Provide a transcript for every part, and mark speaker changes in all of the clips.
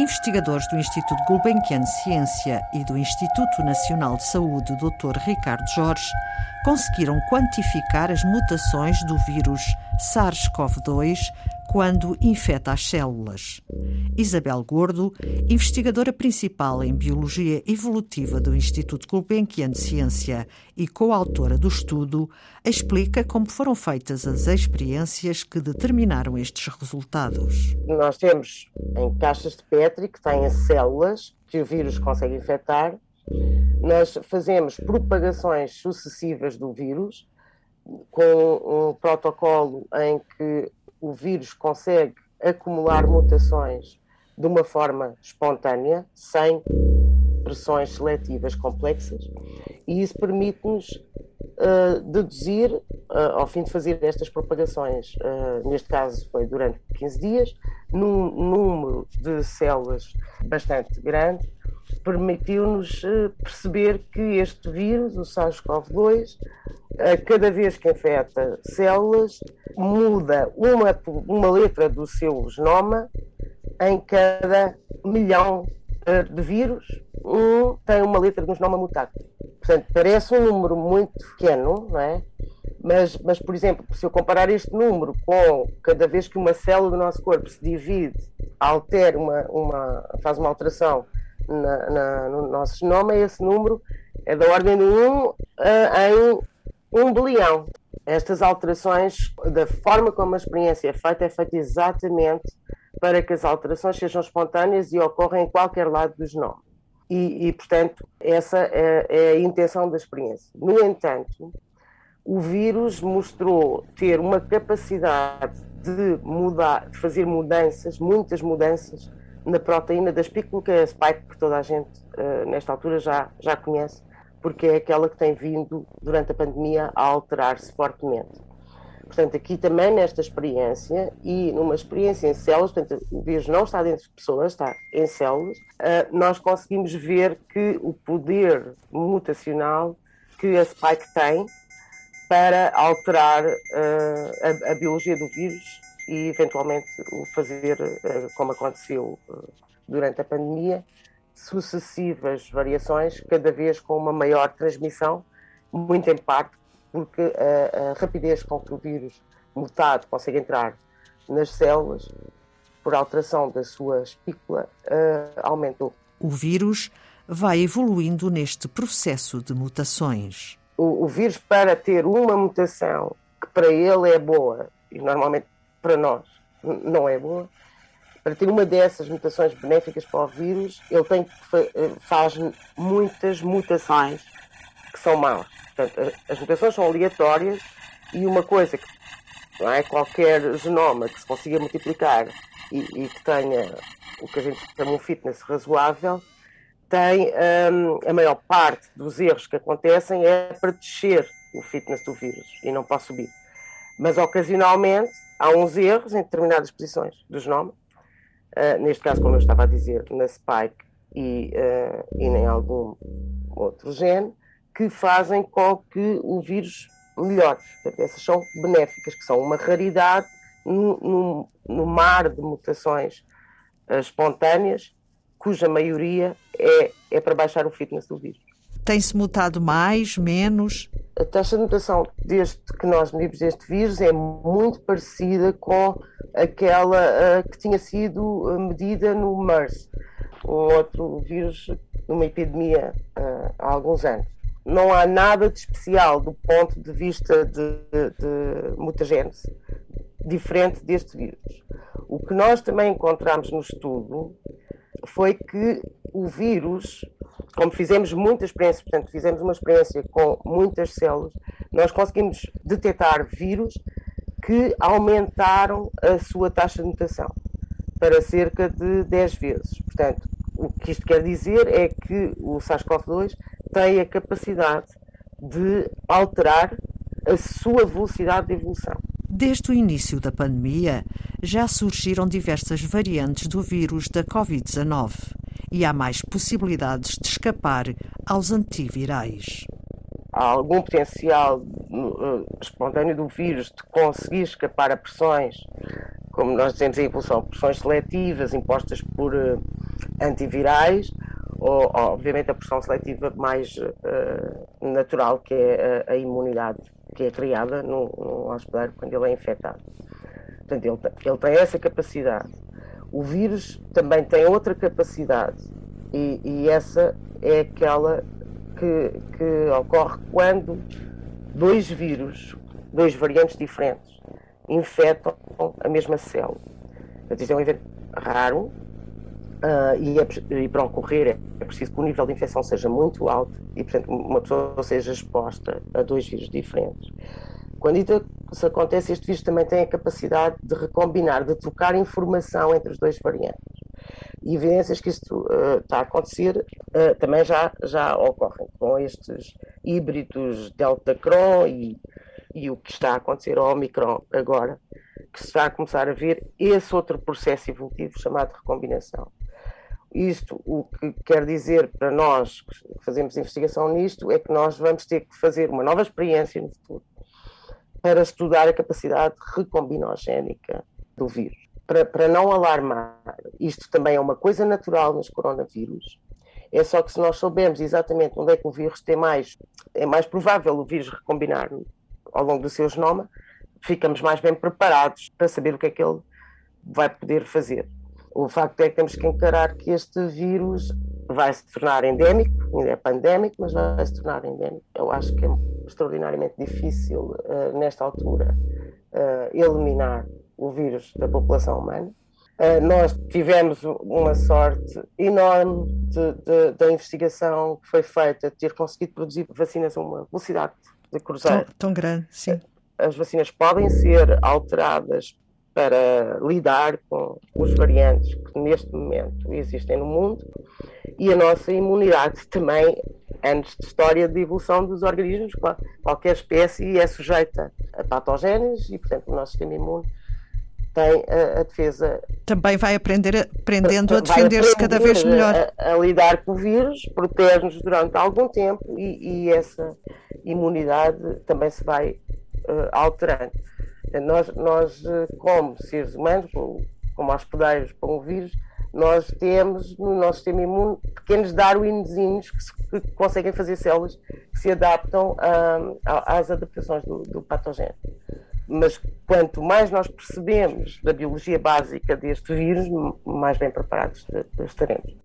Speaker 1: Investigadores do Instituto Gulbenkian de Ciência e do Instituto Nacional de Saúde, Dr. Ricardo Jorge, conseguiram quantificar as mutações do vírus SARS-CoV-2 quando infeta as células. Isabel Gordo, investigadora principal em Biologia Evolutiva do Instituto Gulbenkian de Ciência e coautora do estudo, explica como foram feitas as experiências que determinaram estes resultados.
Speaker 2: Nós temos em caixas de Petri que têm células que o vírus consegue infectar. Nós fazemos propagações sucessivas do vírus com um protocolo em que o vírus consegue acumular mutações de uma forma espontânea, sem pressões seletivas complexas, e isso permite-nos uh, deduzir, uh, ao fim de fazer estas propagações, uh, neste caso foi durante 15 dias, num número de células bastante grande, permitiu-nos perceber que este vírus, o SARS-CoV-2, cada vez que infecta células, muda uma, uma letra do seu genoma em cada milhão eh, de vírus, um tem uma letra do genoma mutado. Portanto, parece um número muito pequeno, não é? Mas, mas, por exemplo, se eu comparar este número com cada vez que uma célula do nosso corpo se divide, altera uma, uma, faz uma alteração na, na, no nosso genoma, esse número é da ordem de 1 uh, em um bilhão. Estas alterações, da forma como a experiência é feita, é feita exatamente para que as alterações sejam espontâneas e ocorram em qualquer lado do genoma. E, e portanto, essa é, é, a intenção da experiência. No entanto, o vírus mostrou ter uma capacidade de mudar, de fazer mudanças, muitas mudanças na proteína da espícula, que é a spike que toda a gente uh, nesta altura já, já conhece, porque é aquela que tem vindo durante a pandemia a alterar-se fortemente. Portanto, aqui também nesta experiência e numa experiência em células, portanto, o vírus não está dentro de pessoas, está em células, uh, nós conseguimos ver que o poder mutacional que a spike tem para alterar uh, a, a, biologia do vírus e eventualmente o fazer, uh, como aconteceu durante a pandemia, sucessivas variações, cada vez com uma maior transmissão, muito em parte porque a, a rapidez com que o vírus mutado consegue entrar nas células, por alteração da sua espícula, uh, aumentou.
Speaker 1: O vírus vai evoluindo neste processo de mutações.
Speaker 2: O, o, vírus, para ter uma mutação que para ele é boa, e normalmente para nós não é boa, para ter uma dessas mutações benéficas para o vírus, ele tem eh, faz muitas mutações que são más. Portanto, as mutações são aleatórias e uma coisa que não é qualquer genoma que se consiga multiplicar e, e que tenha o que a gente chama um fitness razoável, tem um, a maior parte dos erros que acontecem é para descer o fitness do vírus e não para subir. Mas ocasionalmente há uns erros em determinadas posições do genoma uh, neste caso, como eu estava a dizer, na spike e, uh, e em algum outro gene, que fazem com que o vírus melhore. Portanto, essas são benéficas, que são uma raridade no, no, no mar de mutações uh, espontâneas, cuja maioria é, é para baixar o fitness do vírus.
Speaker 1: Tem-se mutado mais, menos?
Speaker 2: A taxa de mutação desde que nós medimos deste vírus é muito parecida com aquela uh, que tinha sido eh, medida no MERS, um outro vírus numa epidemia uh, há alguns anos. Não há nada de especial do ponto de vista de, de, de mutagênese diferente deste vírus. O que nós também encontramos no estudo foi que o vírus, como fizemos muitas experiências, portanto, fizemos uma experiência com muitas células, nós conseguimos detectar vírus que aumentaram a sua taxa de mutação para cerca de 10 vezes. Portanto, o que isto quer dizer é que o SARS-CoV-2 tem a capacidade de alterar a sua velocidade de evolução.
Speaker 1: Desde o início da pandemia, já surgiram diversas variantes do vírus da Covid-19 e há mais possibilidades de escapar aos antivirais
Speaker 2: há algum potencial uh, espontâneo do vírus de conseguir escapar a pressões, como nós dizemos em evolução, pressões seletivas impostas por, uh, antivirais, ou, obviamente, a pressão seletiva mais uh, natural, que é a, a, imunidade que é criada no, no hospedeiro quando ele é infectado. Portanto, ele, ele tem essa capacidade. O vírus também tem outra capacidade, e, e essa é aquela que, que ocorre quando dois vírus, dois variantes diferentes, infectam a mesma célula. Portanto, isto é um evento raro, Uh, e, é, e, para ocorrer é, é, preciso que o nível de infecção seja muito alto e, portanto, uma pessoa seja exposta a dois vírus diferentes. Quando isso acontece, este vírus também tem a capacidade de recombinar, de trocar informação entre os dois variantes. E evidências que isto uh, está a acontecer uh, também já, já ocorrem com estes híbridos Delta-Cron e, e o que está a acontecer ao Omicron agora, que se está a começar a ver esse outro processo evolutivo chamado recombinação. Isto, o que quer dizer para nós que fazemos investigação nisto, é que nós vamos ter que fazer uma nova experiência no futuro para estudar a capacidade recombinogénica do vírus. Para, para não alarmar, isto também é uma coisa natural nos coronavírus, é só que se nós soubermos exatamente onde é que o vírus tem mais, é mais provável o vírus recombinar ao longo do seu genoma, ficamos mais bem preparados para saber o que é que ele vai poder fazer. O facto é que temos que encarar que este vírus vai se tornar endémico, ainda é pandémico, mas vai se tornar endémico. Eu acho que é extraordinariamente difícil, uh, nesta altura, uh, eliminar o vírus da população humana. Uh, nós tivemos uma sorte enorme da investigação que foi feita, de ter conseguido produzir vacinas a uma velocidade de cruzeiro.
Speaker 1: Tão, tão grande, sim.
Speaker 2: As vacinas podem ser alteradas para lidar com os variantes que neste momento existem no mundo e a nossa imunidade também, antes de história de evolução dos organismos, qualquer espécie é sujeita a patogénios e, portanto, o nosso sistema imune tem a, a defesa.
Speaker 1: Também vai aprender aprendendo a defender-se cada vez melhor.
Speaker 2: A, a, lidar com o vírus, protege-nos durante algum tempo e, e, essa imunidade também se vai uh, alterando. Nós, nós, eh, como seres humanos, como hospedeiros para um vírus, nós temos no nosso sistema imune pequenos darwinzinhos que, se, que conseguem fazer células que se adaptam a, às adaptações do, do patogênio. Mas quanto mais nós percebemos da biologia básica deste vírus, mais bem preparados estaremos.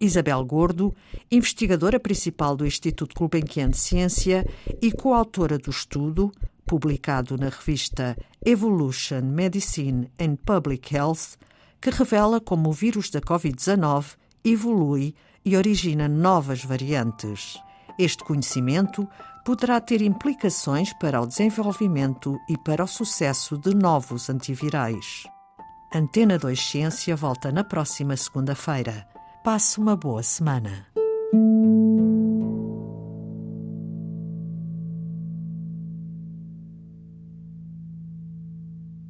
Speaker 1: Isabel Gordo, investigadora principal do Instituto Gulbenkian de Ciência e coautora do estudo publicado na revista Evolution Medicine and Public Health, que revela como o vírus da Covid-19 evolui e origina novas variantes. Este conhecimento poderá ter implicações para o desenvolvimento e para o sucesso de novos antivirais. Antena 2 Ciência volta na próxima segunda-feira. Passe uma boa semana.